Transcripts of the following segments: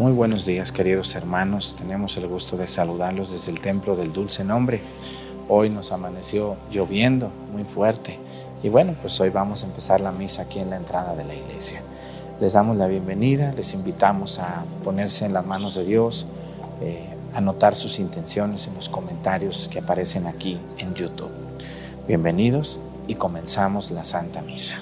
Muy buenos días queridos hermanos, tenemos el gusto de saludarlos desde el Templo del Dulce Nombre. Hoy nos amaneció lloviendo muy fuerte y bueno, pues hoy vamos a empezar la misa aquí en la entrada de la iglesia. Les damos la bienvenida, les invitamos a ponerse en las manos de Dios, eh, anotar sus intenciones en los comentarios que aparecen aquí en YouTube. Bienvenidos y comenzamos la Santa Misa.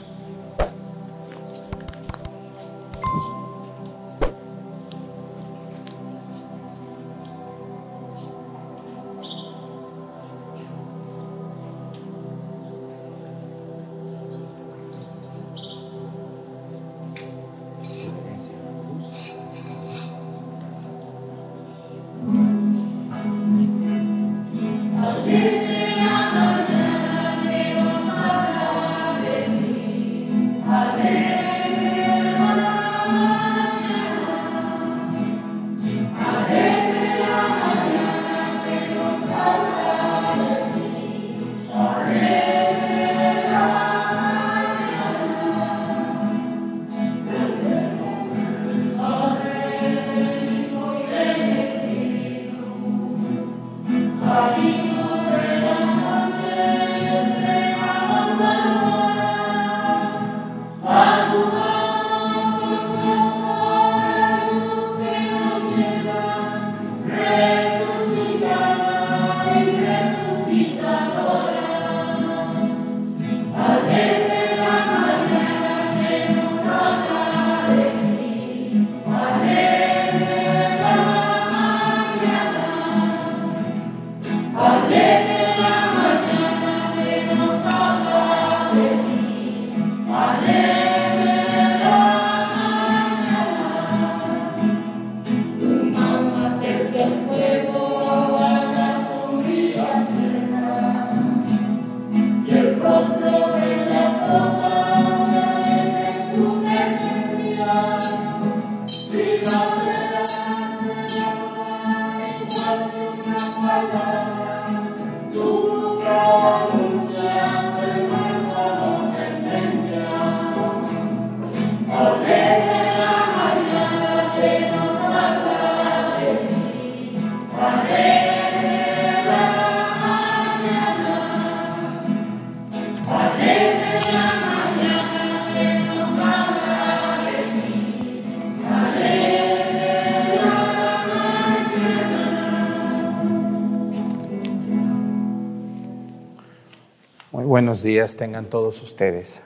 Buenos días tengan todos ustedes.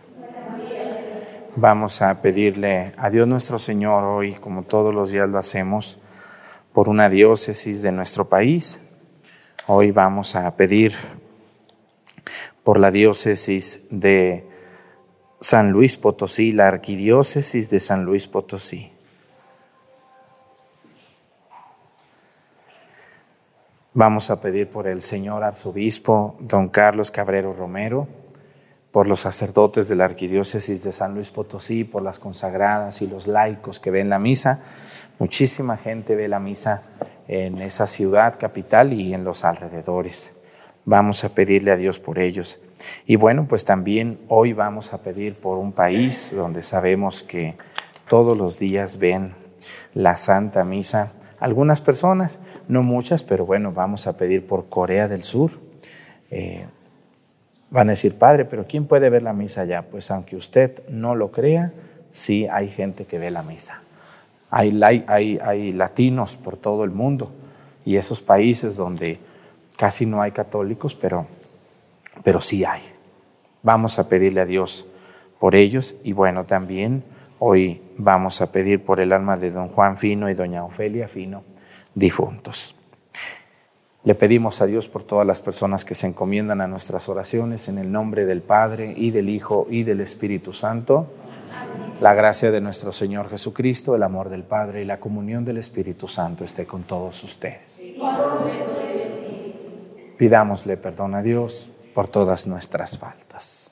Vamos a pedirle a Dios nuestro Señor hoy, como todos los días lo hacemos, por una diócesis de nuestro país. Hoy vamos a pedir por la diócesis de San Luis Potosí, la arquidiócesis de San Luis Potosí. Vamos a pedir por el señor arzobispo don Carlos Cabrero Romero, por los sacerdotes de la arquidiócesis de San Luis Potosí, por las consagradas y los laicos que ven la misa. Muchísima gente ve la misa en esa ciudad capital y en los alrededores. Vamos a pedirle a Dios por ellos. Y bueno, pues también hoy vamos a pedir por un país donde sabemos que todos los días ven la Santa Misa algunas personas, no muchas, pero bueno, vamos a pedir por Corea del Sur. Eh, van a decir, Padre, pero ¿quién puede ver la misa allá? Pues aunque usted no lo crea, sí hay gente que ve la misa. Hay, hay, hay latinos por todo el mundo y esos países donde casi no hay católicos, pero, pero sí hay. Vamos a pedirle a Dios por ellos y bueno, también Hoy vamos a pedir por el alma de don Juan Fino y doña Ofelia Fino, difuntos. Le pedimos a Dios por todas las personas que se encomiendan a nuestras oraciones en el nombre del Padre y del Hijo y del Espíritu Santo. La gracia de nuestro Señor Jesucristo, el amor del Padre y la comunión del Espíritu Santo esté con todos ustedes. Pidámosle perdón a Dios por todas nuestras faltas.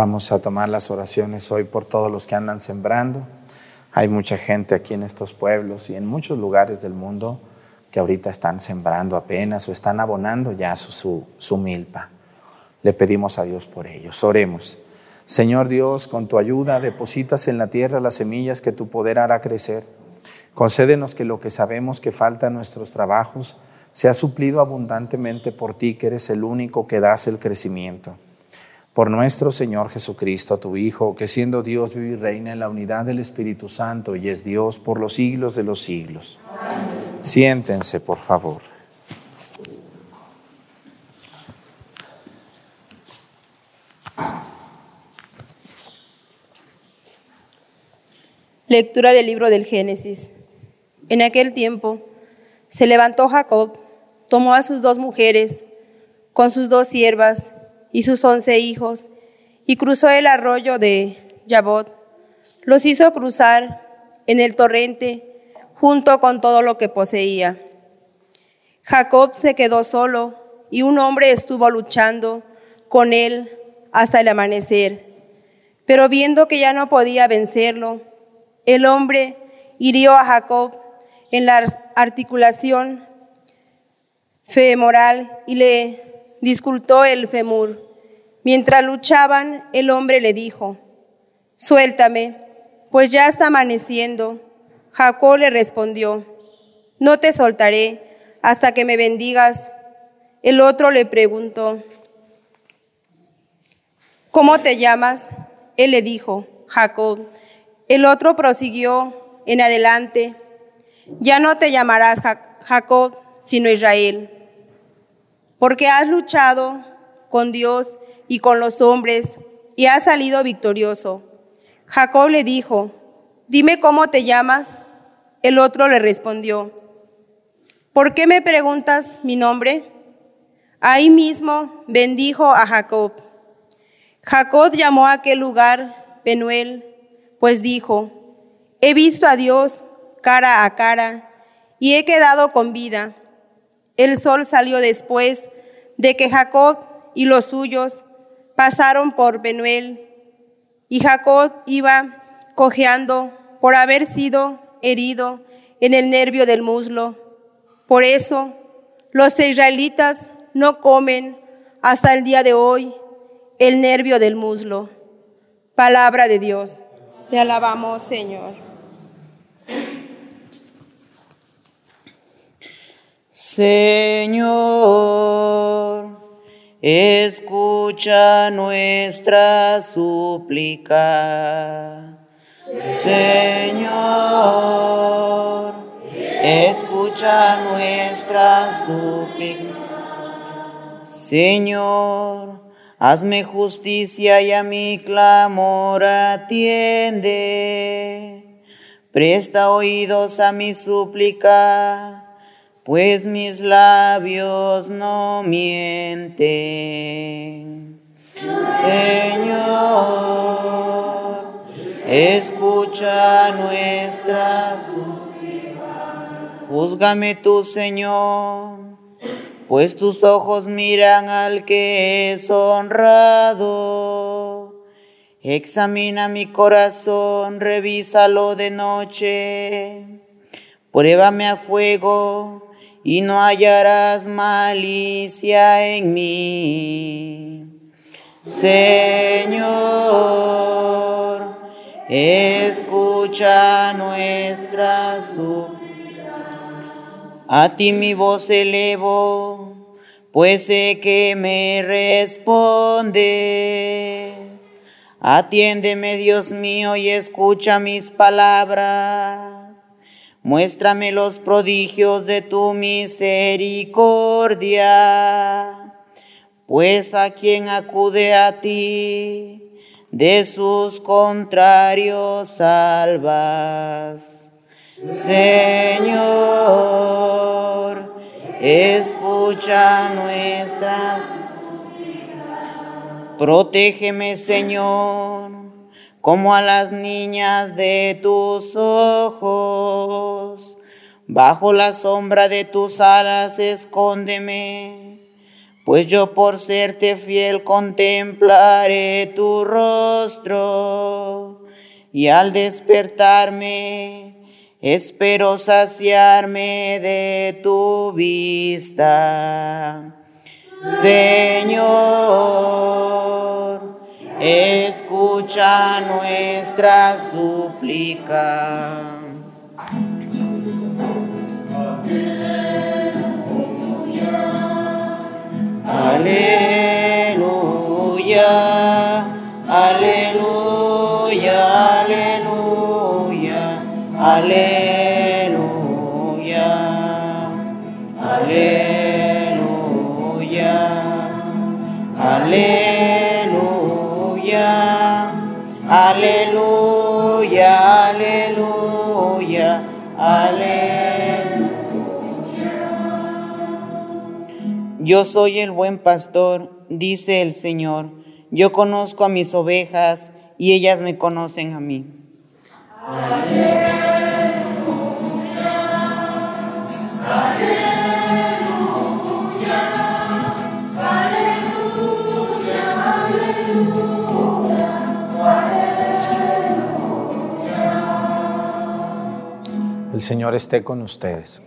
Vamos a tomar las oraciones hoy por todos los que andan sembrando. Hay mucha gente aquí en estos pueblos y en muchos lugares del mundo que ahorita están sembrando apenas o están abonando ya su, su, milpa. Le pedimos a Dios por ellos. Oremos. Señor Dios, con tu ayuda depositas en la tierra las semillas que tu poder hará crecer. Concédenos que lo que sabemos que falta en nuestros trabajos sea suplido abundantemente por ti, que eres el único que das el crecimiento por nuestro Señor Jesucristo, tu Hijo, que siendo Dios vive y reina en la unidad del Espíritu Santo y es Dios por los siglos de los siglos. Siéntense, por favor. Lectura del libro del Génesis. En aquel tiempo se levantó Jacob, tomó a sus dos mujeres, con sus dos siervas, y sus once hijos, y cruzó el arroyo de Yabot. Los hizo cruzar en el torrente junto con todo lo que poseía. Jacob se quedó solo y un hombre estuvo luchando con él hasta el amanecer. Pero viendo que ya no podía vencerlo, el hombre hirió a Jacob en la articulación femoral y le discultó el femur. Mientras luchaban, el hombre le dijo, suéltame, pues ya está amaneciendo. Jacob le respondió, no te soltaré hasta que me bendigas. El otro le preguntó, ¿cómo te llamas? Él le dijo, Jacob. El otro prosiguió en adelante, ya no te llamarás Jacob, sino Israel porque has luchado con Dios y con los hombres y has salido victorioso. Jacob le dijo, dime cómo te llamas. El otro le respondió, ¿por qué me preguntas mi nombre? Ahí mismo bendijo a Jacob. Jacob llamó a aquel lugar Penuel, pues dijo, he visto a Dios cara a cara y he quedado con vida. El sol salió después de que Jacob y los suyos pasaron por Benuel, y Jacob iba cojeando por haber sido herido en el nervio del muslo. Por eso los israelitas no comen hasta el día de hoy el nervio del muslo. Palabra de Dios. Te alabamos, Señor. Señor, escucha nuestra súplica. Señor, escucha nuestra súplica. Señor, hazme justicia y a mi clamor atiende. Presta oídos a mi súplica pues mis labios no mienten. Señor, escucha nuestras Júzgame tú, Señor, pues tus ojos miran al que es honrado. Examina mi corazón, revísalo de noche. Pruébame a fuego y no hallarás malicia en mí. Señor, escucha nuestra súplica. A ti mi voz elevo, pues sé que me responde. Atiéndeme, Dios mío, y escucha mis palabras. Muéstrame los prodigios de tu misericordia, pues a quien acude a ti, de sus contrarios salvas. Señor, escucha nuestras Protégeme, Señor, como a las niñas de tus ojos. Bajo la sombra de tus alas escóndeme, pues yo por serte fiel contemplaré tu rostro. Y al despertarme, espero saciarme de tu vista. Señor, escucha nuestra súplica. Aleluya, aleluya, aleluya, aleluya, aleluya, aleluya. Yo soy el buen pastor, dice el Señor. Yo conozco a mis ovejas y ellas me conocen a mí. El Señor esté con ustedes.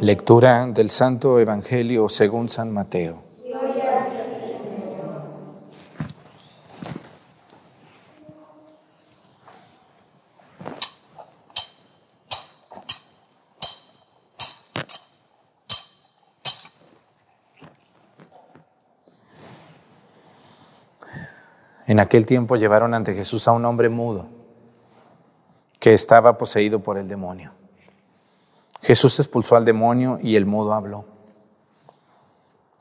Lectura del Santo Evangelio según San Mateo. En aquel tiempo llevaron ante Jesús a un hombre mudo que estaba poseído por el demonio. Jesús expulsó al demonio y el mudo habló.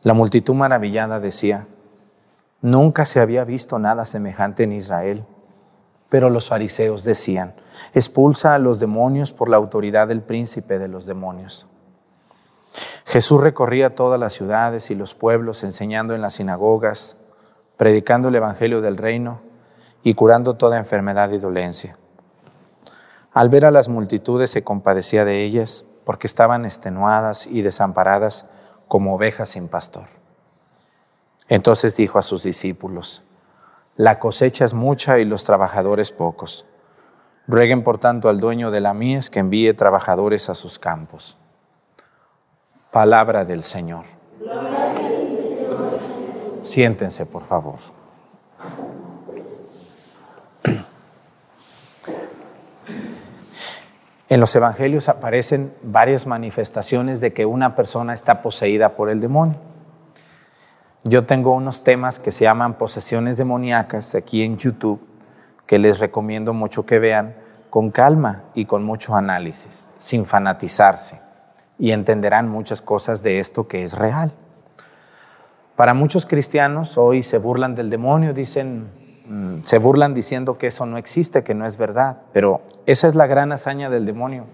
La multitud maravillada decía, nunca se había visto nada semejante en Israel. Pero los fariseos decían, expulsa a los demonios por la autoridad del príncipe de los demonios. Jesús recorría todas las ciudades y los pueblos enseñando en las sinagogas, predicando el Evangelio del reino y curando toda enfermedad y dolencia. Al ver a las multitudes se compadecía de ellas porque estaban extenuadas y desamparadas como ovejas sin pastor. Entonces dijo a sus discípulos, la cosecha es mucha y los trabajadores pocos. Rueguen por tanto al dueño de la mies que envíe trabajadores a sus campos. Palabra del Señor. Siéntense, por favor. En los evangelios aparecen varias manifestaciones de que una persona está poseída por el demonio. Yo tengo unos temas que se llaman posesiones demoníacas aquí en YouTube que les recomiendo mucho que vean con calma y con mucho análisis, sin fanatizarse, y entenderán muchas cosas de esto que es real. Para muchos cristianos hoy se burlan del demonio, dicen, se burlan diciendo que eso no existe, que no es verdad, pero esa es la gran hazaña del demonio.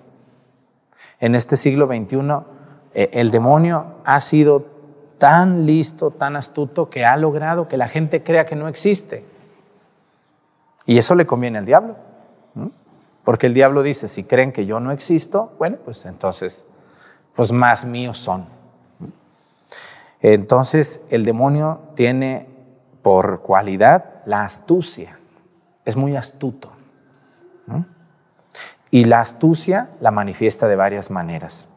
En este siglo XXI, eh, el demonio ha sido tan listo, tan astuto, que ha logrado que la gente crea que no existe. Y eso le conviene al diablo. Porque el diablo dice, si creen que yo no existo, bueno, pues entonces, pues más míos son. Entonces, el demonio tiene por cualidad la astucia. Es muy astuto. Y la astucia la manifiesta de varias maneras.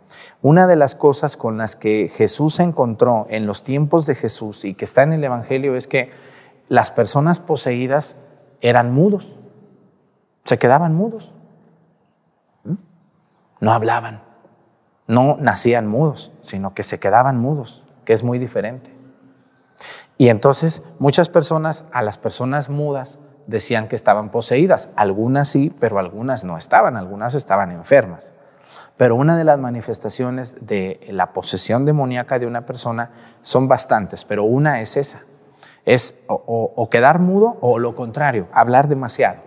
Una de las cosas con las que Jesús se encontró en los tiempos de Jesús y que está en el Evangelio es que las personas poseídas eran mudos, se quedaban mudos, no hablaban, no nacían mudos, sino que se quedaban mudos, que es muy diferente. Y entonces muchas personas, a las personas mudas, decían que estaban poseídas. Algunas sí, pero algunas no estaban, algunas estaban enfermas. Pero una de las manifestaciones de la posesión demoníaca de una persona son bastantes, pero una es esa. Es o, quedar mudo o lo contrario, hablar demasiado.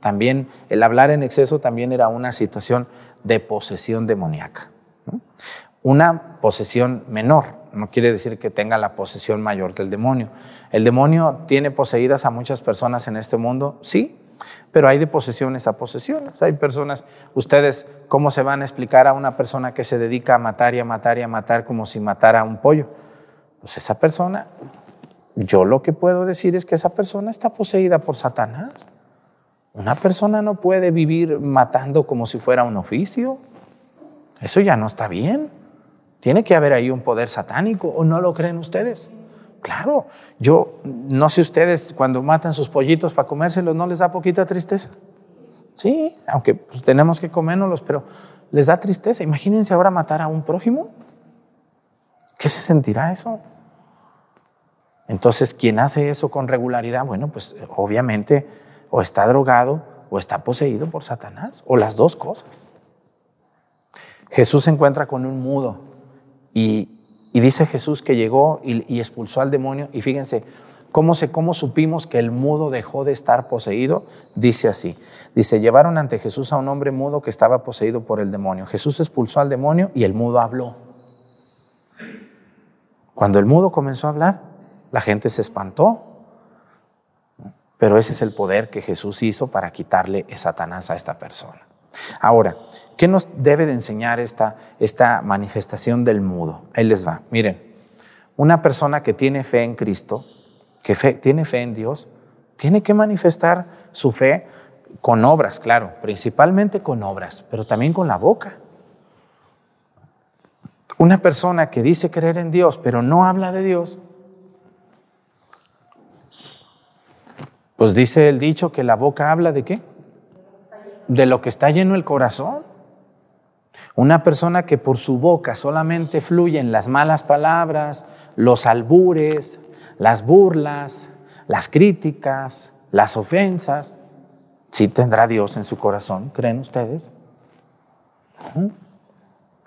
También el hablar en exceso también era una situación de posesión demoníaca. Una posesión menor, no quiere decir que tenga la posesión mayor del demonio. ¿El demonio tiene poseídas a muchas personas en este mundo? Sí, pero hay de posesiones a posesiones. Hay personas, ustedes, ¿cómo se van a explicar a una persona que se dedica a matar y a matar y a matar como si matara a un pollo? Pues esa persona, yo lo que puedo decir es que esa persona está poseída por Satanás. Una persona no puede vivir matando como si fuera un oficio. Eso ya no está bien. Tiene que haber ahí un poder satánico, ¿o no lo creen ustedes? Claro, yo no sé ustedes cuando matan sus pollitos para comérselos, ¿no les da poquita tristeza? Sí, aunque pues, tenemos que comérnoslos, pero les da tristeza. Imagínense ahora matar a un prójimo. ¿Qué se sentirá eso? Entonces, quien hace eso con regularidad, bueno, pues obviamente o está drogado o está poseído por Satanás, o las dos cosas. Jesús se encuentra con un mudo y, dice Jesús que llegó y, expulsó al demonio. Y fíjense, ¿cómo, se, ¿cómo supimos que el mudo dejó de estar poseído? Dice así. Dice, llevaron ante Jesús a un hombre mudo que estaba poseído por el demonio. Jesús expulsó al demonio y el mudo habló. Cuando el mudo comenzó a hablar, la gente se espantó. Pero ese es el poder que Jesús hizo para quitarle Satanás a esta persona. Ahora, ¿qué nos debe de enseñar esta, esta manifestación del mudo? Ahí les va. Miren, una persona que tiene fe en Cristo, que tiene fe en Dios, tiene que manifestar su fe con obras, claro, principalmente con obras, pero también con la boca. Una persona que dice creer en Dios, pero no habla de Dios, pues dice el dicho que la boca habla de qué? de lo que está lleno el corazón. Una persona que por su boca solamente fluyen las malas palabras, los albures, las burlas, las críticas, las ofensas, sí tendrá Dios en su corazón, ¿creen ustedes?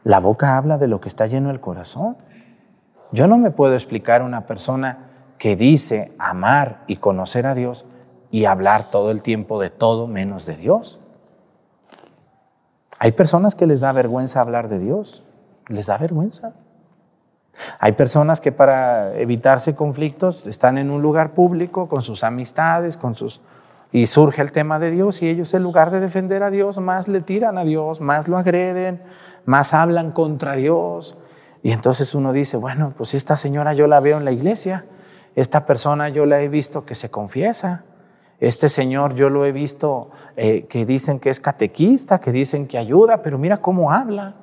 La boca habla de lo que está lleno el corazón. Yo no me puedo explicar una persona que dice amar y conocer a Dios y hablar todo el tiempo de todo menos de Dios. Hay personas que les da vergüenza hablar de Dios, les da vergüenza. Hay personas que para evitarse conflictos están en un lugar público con sus amistades, con sus y surge el tema de Dios y ellos en lugar de defender a Dios más le tiran a Dios, más lo agreden, más hablan contra Dios. Y entonces uno dice, bueno, pues esta señora yo la veo en la iglesia, esta persona yo la he visto que se confiesa, este señor yo lo he visto eh, que dicen que es catequista, que dicen que ayuda, pero mira cómo habla.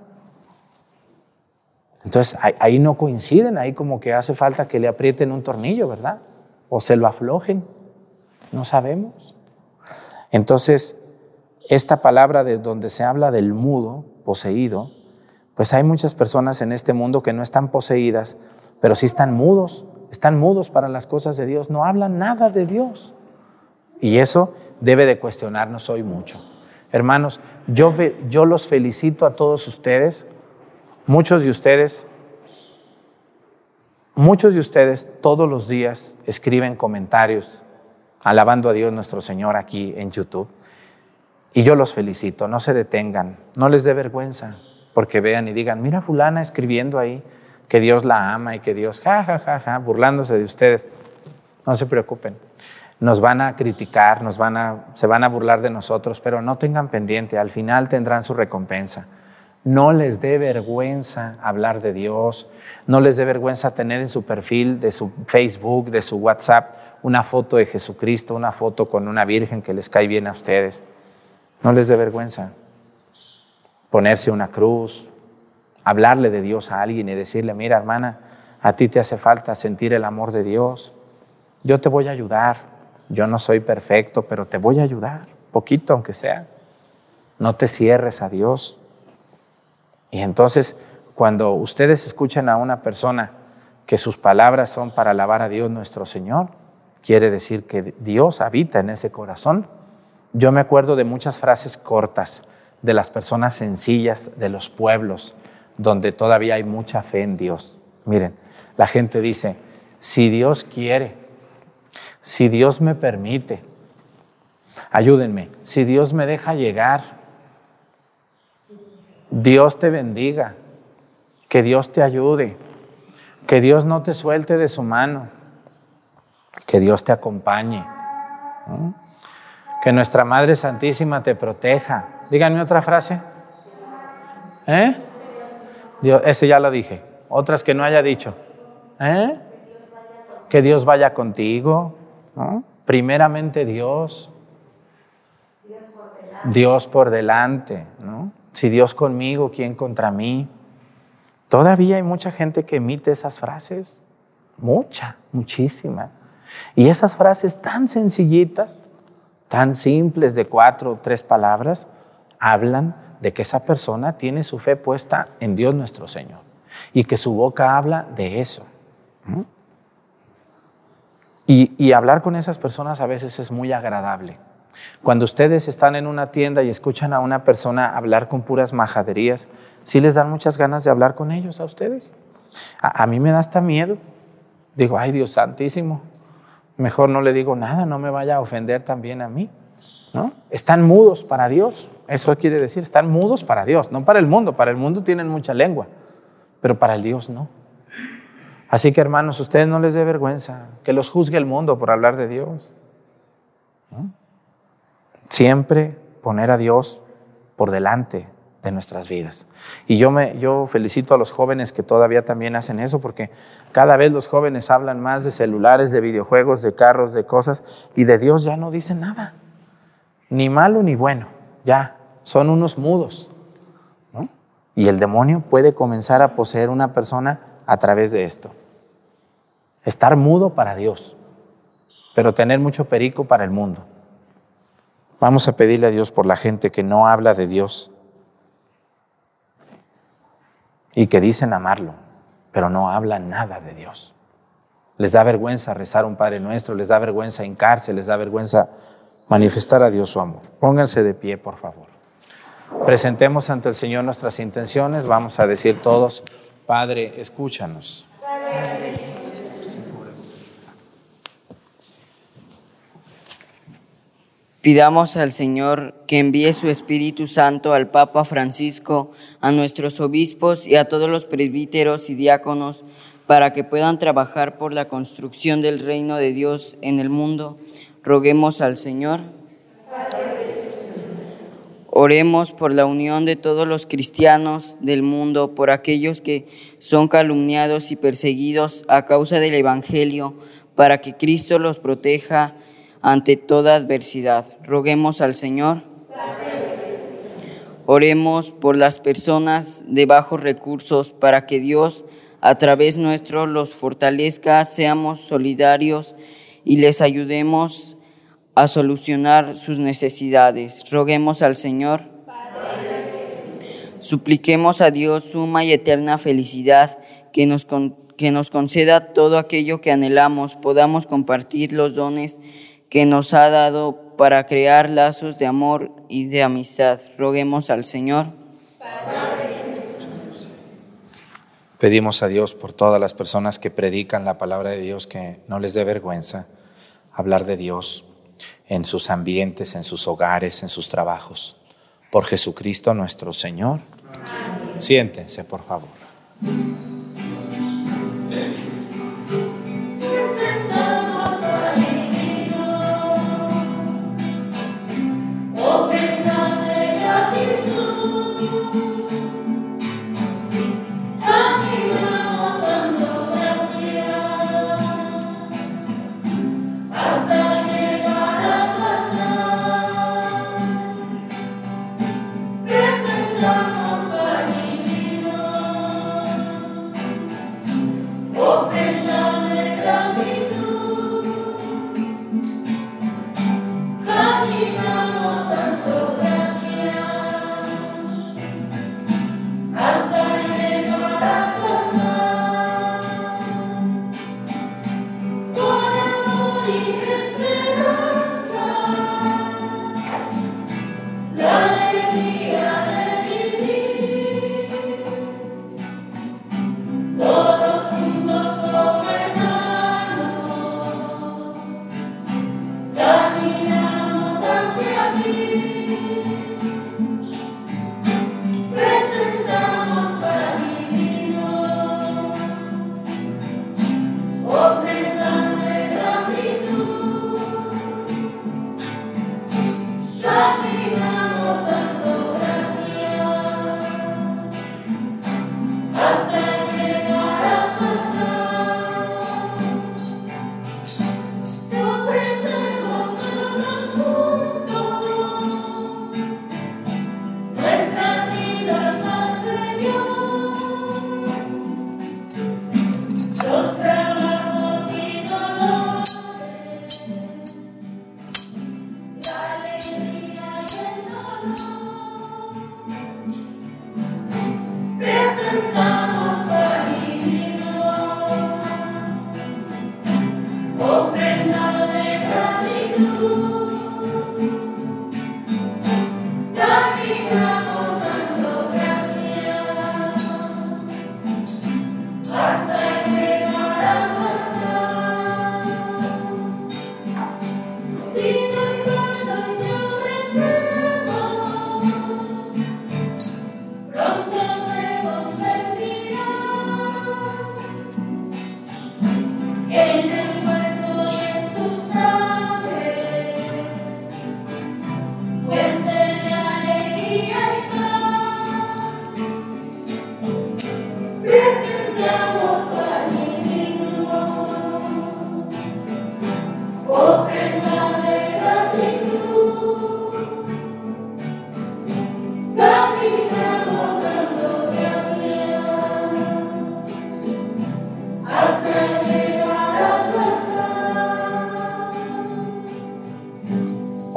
Entonces ahí, no coinciden, ahí como que hace falta que le aprieten un tornillo, ¿verdad? O se lo aflojen, no sabemos. Entonces, esta palabra de donde se habla del mudo, poseído, pues hay muchas personas en este mundo que no están poseídas, pero sí están mudos, están mudos para las cosas de Dios, no hablan nada de Dios. Y eso debe de cuestionarnos hoy mucho. Hermanos, yo, yo los felicito a todos ustedes. Muchos de ustedes, muchos de ustedes todos los días escriben comentarios alabando a Dios nuestro Señor aquí en YouTube. Y yo los felicito, no se detengan, no les dé vergüenza, porque vean y digan, mira fulana escribiendo ahí que Dios la ama y que Dios, ja, ja, ja, ja, burlándose de ustedes. No se preocupen nos van a criticar, nos van a, se van a burlar de nosotros, pero no tengan pendiente, al final tendrán su recompensa. No les dé vergüenza hablar de Dios, no les dé vergüenza tener en su perfil de su Facebook, de su WhatsApp, una foto de Jesucristo, una foto con una virgen que les cae bien a ustedes. No les dé vergüenza ponerse una cruz, hablarle de Dios a alguien y decirle, mira hermana, a ti te hace falta sentir el amor de Dios. Yo te voy a ayudar. Yo no soy perfecto, pero te voy a ayudar, poquito aunque sea. No te cierres a Dios. Y entonces, cuando ustedes escuchan a una persona que sus palabras son para alabar a Dios nuestro Señor, quiere decir que Dios habita en ese corazón. Yo me acuerdo de muchas frases cortas de las personas sencillas de los pueblos, donde todavía hay mucha fe en Dios. Miren, la gente dice, si Dios quiere, si Dios me permite, ayúdenme, si Dios me deja llegar, Dios te bendiga, que Dios te ayude, que Dios no te suelte de su mano, que Dios te acompañe, que nuestra Madre Santísima te proteja. Díganme otra frase. ¿Eh? Ese ya lo dije. Otras que no haya dicho. ¿Eh? Que Dios vaya contigo. Primeramente Dios. Dios por delante. ¿no? Si Dios conmigo, ¿quién contra mí? Todavía hay mucha gente que emite esas frases. Mucha, muchísima. Y esas frases tan sencillitas, tan simples de cuatro o tres palabras, hablan de que esa persona tiene su fe puesta en Dios nuestro Señor y que su boca habla de eso. Y, hablar con esas personas a veces es muy agradable. Cuando ustedes están en una tienda y escuchan a una persona hablar con puras majaderías, ¿sí les dan muchas ganas de hablar con ellos a ustedes? A, a mí me da hasta miedo. Digo, ay Dios santísimo, mejor no le digo nada, no me vaya a ofender también a mí. ¿no? Están mudos para Dios. Eso quiere decir, están mudos para Dios, no para el mundo. Para el mundo tienen mucha lengua, pero para el Dios no. Así que hermanos, ustedes no les dé vergüenza que los juzgue el mundo por hablar de Dios. Siempre poner a Dios por delante de nuestras vidas. Y yo, me, yo felicito a los jóvenes que todavía también hacen eso, porque cada vez los jóvenes hablan más de celulares, de videojuegos, de carros, de cosas, y de Dios ya no dicen nada, ni malo ni bueno, ya, son unos mudos. Y el demonio puede comenzar a poseer una persona a través de esto. Estar mudo para Dios, pero tener mucho perico para el mundo. Vamos a pedirle a Dios por la gente que no habla de Dios y que dicen amarlo, pero no hablan nada de Dios. Les da vergüenza rezar un Padre Nuestro, les da vergüenza hincarse, les da vergüenza manifestar a Dios su amor. Pónganse de pie, por favor. Presentemos ante el Señor nuestras intenciones. Vamos a decir todos, Padre, escúchanos. Pidamos al Señor que envíe su Espíritu Santo al Papa Francisco, a nuestros obispos y a todos los presbíteros y diáconos para que puedan trabajar por la construcción del reino de Dios en el mundo. Roguemos al Señor. Oremos por la unión de todos los cristianos del mundo, por aquellos que son calumniados y perseguidos a causa del Evangelio, para que Cristo los proteja ante toda adversidad. Roguemos al Señor. Oremos por las personas de bajos recursos para que Dios a través nuestro los fortalezca, seamos solidarios y les ayudemos a solucionar sus necesidades. Roguemos al Señor. Supliquemos a Dios suma y eterna felicidad que nos, que nos conceda todo aquello que anhelamos, podamos compartir los dones que nos ha dado para crear lazos de amor y de amistad. Roguemos al Señor. Pedimos a Dios por todas las personas que predican la palabra de Dios, que no les dé vergüenza hablar de Dios en sus ambientes, en sus hogares, en sus trabajos. Por Jesucristo nuestro Señor. Siéntense, por favor.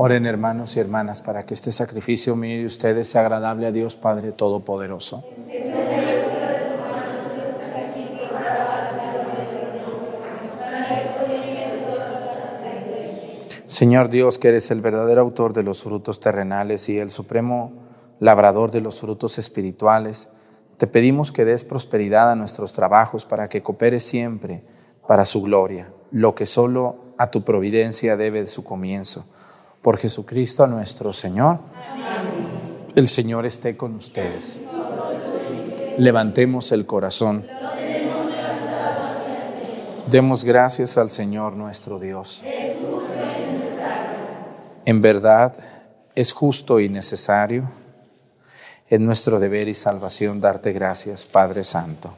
Oren hermanos y hermanas para que este sacrificio mío y de ustedes sea agradable a Dios Padre Todopoderoso. Señor Dios, que eres el verdadero autor de los frutos terrenales y el supremo labrador de los frutos espirituales, te pedimos que des prosperidad a nuestros trabajos para que coopere siempre para su gloria, lo que solo a tu providencia debe de su comienzo por Jesucristo nuestro Señor. El Señor esté con ustedes. Levantemos el corazón. Demos gracias al Señor nuestro Dios. En verdad es justo y necesario. Es nuestro deber y salvación darte gracias, Padre Santo.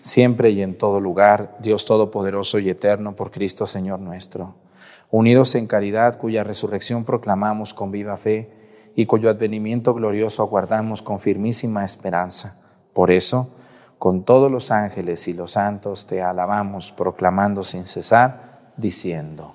Siempre y en todo lugar, Dios Todopoderoso y Eterno, por Cristo Señor nuestro unidos en caridad, cuya resurrección proclamamos con viva fe y cuyo advenimiento glorioso aguardamos con firmísima esperanza. Por eso, con todos los ángeles y los santos te alabamos, proclamando sin cesar, diciendo.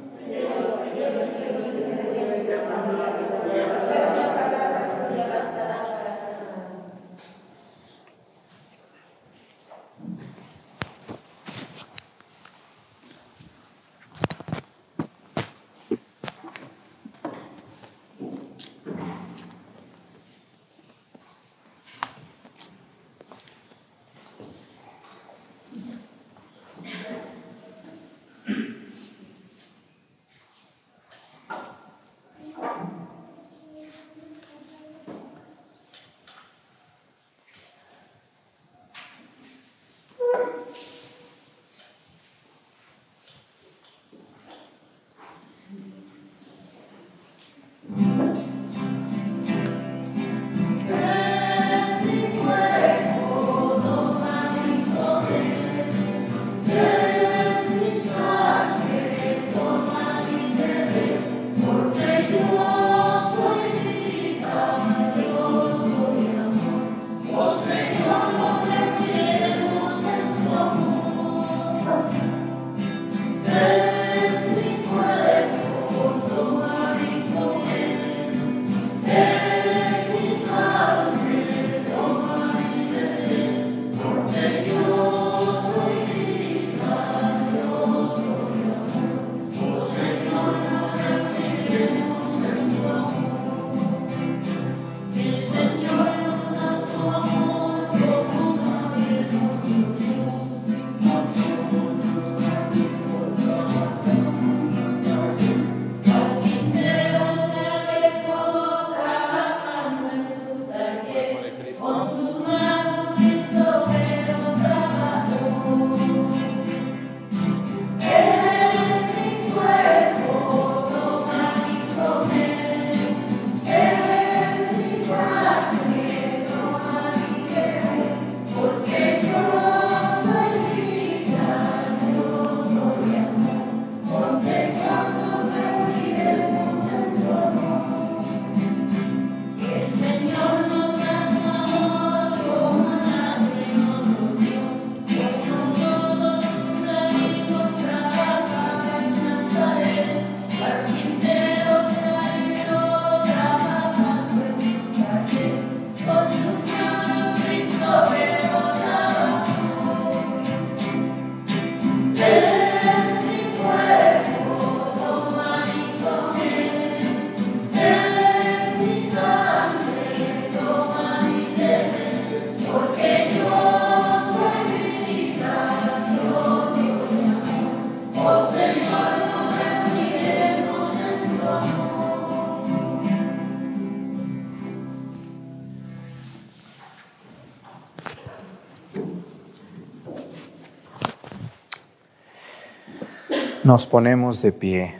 Nos ponemos de pie,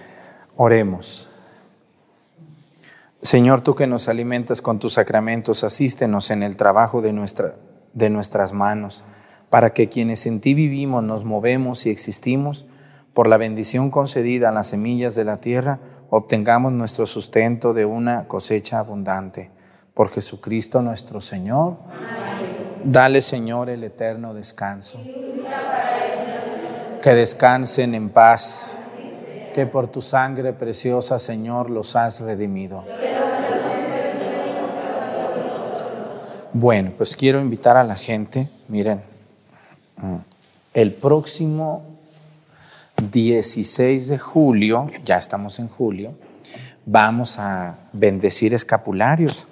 oremos. Señor, tú que nos alimentas con tus sacramentos, asístenos en el trabajo de, nuestra, de nuestras manos, para que quienes en ti vivimos, nos movemos y existimos, por la bendición concedida a las semillas de la tierra, obtengamos nuestro sustento de una cosecha abundante. Por Jesucristo nuestro Señor. Dale, Señor, el eterno descanso que descansen en paz, que por tu sangre preciosa, Señor, los has redimido. Bueno, pues quiero invitar a la gente, miren, mm, el próximo 16 de julio, ya estamos en julio, vamos a bendecir escapularios.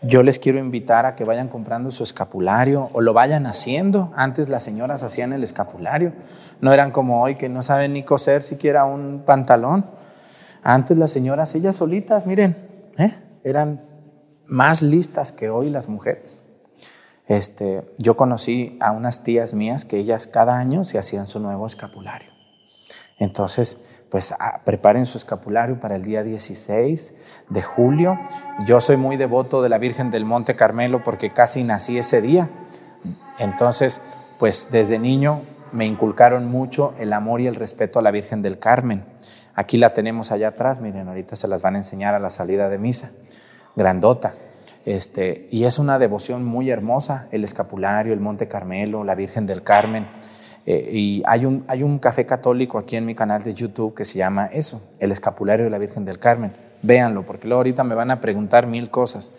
Yo les quiero invitar a que vayan comprando su escapulario o lo vayan haciendo. Antes las señoras hacían el escapulario. No eran como hoy que no saben ni coser siquiera un pantalón. Antes las señoras, ellas solitas, miren, ¿eh? eran más listas que hoy las mujeres. Este, yo conocí a unas tías mías que ellas cada año se hacían su nuevo escapulario. Entonces, pues ah, preparen su escapulario para el día 16 de julio. Yo soy muy devoto de la Virgen del Monte Carmelo porque casi nací ese día. Entonces, pues desde niño me inculcaron mucho el amor y el respeto a la Virgen del Carmen. Aquí la tenemos allá atrás, miren, ahorita se las van a enseñar a la salida de misa. Grandota. Este, y es una devoción muy hermosa, el escapulario, el Monte Carmelo, la Virgen del Carmen. Eh, y hay un, hay un café católico aquí en mi canal de YouTube que se llama eso, el escapulario de la Virgen del Carmen. Véanlo, porque luego ahorita me van a preguntar mil cosas.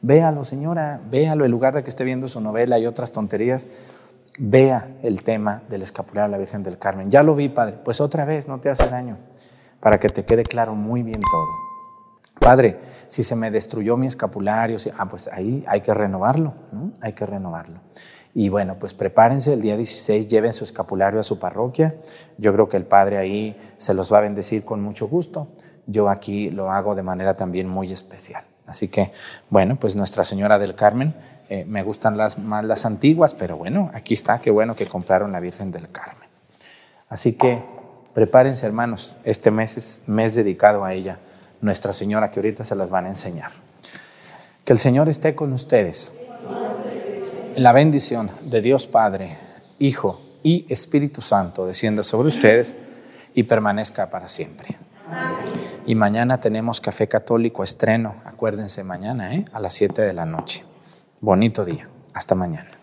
Véalo, señora, véalo, en lugar de que esté viendo su novela y otras tonterías, vea el tema del escapulario de la Virgen del Carmen. Ya lo vi, padre. Pues otra vez, no te hace daño, para que te quede claro muy bien todo. Padre, si se me destruyó mi escapulario, ah, pues ahí hay que renovarlo, hay que renovarlo. Y bueno, pues prepárense, el día 16 lleven su escapulario a su parroquia. Yo creo que el Padre ahí se los va a bendecir con mucho gusto. Yo aquí lo hago de manera también muy especial. Así que, bueno, pues Nuestra Señora del Carmen, eh, me gustan las, más las antiguas, pero bueno, aquí está, qué bueno que compraron la Virgen del Carmen. Así que prepárense, hermanos, este mes es mes dedicado a ella, Nuestra Señora, que ahorita se las van a enseñar. Que el Señor esté con ustedes. La bendición de Dios Padre, Hijo y Espíritu Santo descienda sobre ustedes y permanezca para siempre. Y mañana tenemos café católico estreno. Acuérdense mañana, ¿eh? a las 7 de la noche. Bonito día. Hasta mañana.